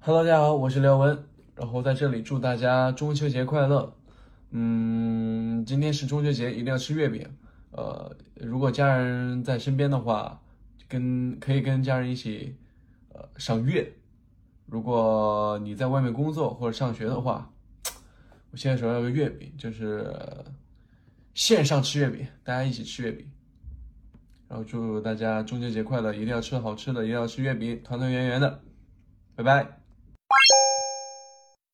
Hello，大家好，我是廖文，然后在这里祝大家中秋节快乐。嗯，今天是中秋节，一定要吃月饼。呃，如果家人在身边的话，跟可以跟家人一起呃赏月。如果你在外面工作或者上学的话，我现在手上有个月饼，就是线上吃月饼，大家一起吃月饼。然后祝大家中秋节快乐，一定要吃好吃的，一定要吃月饼，团团圆圆的。拜拜。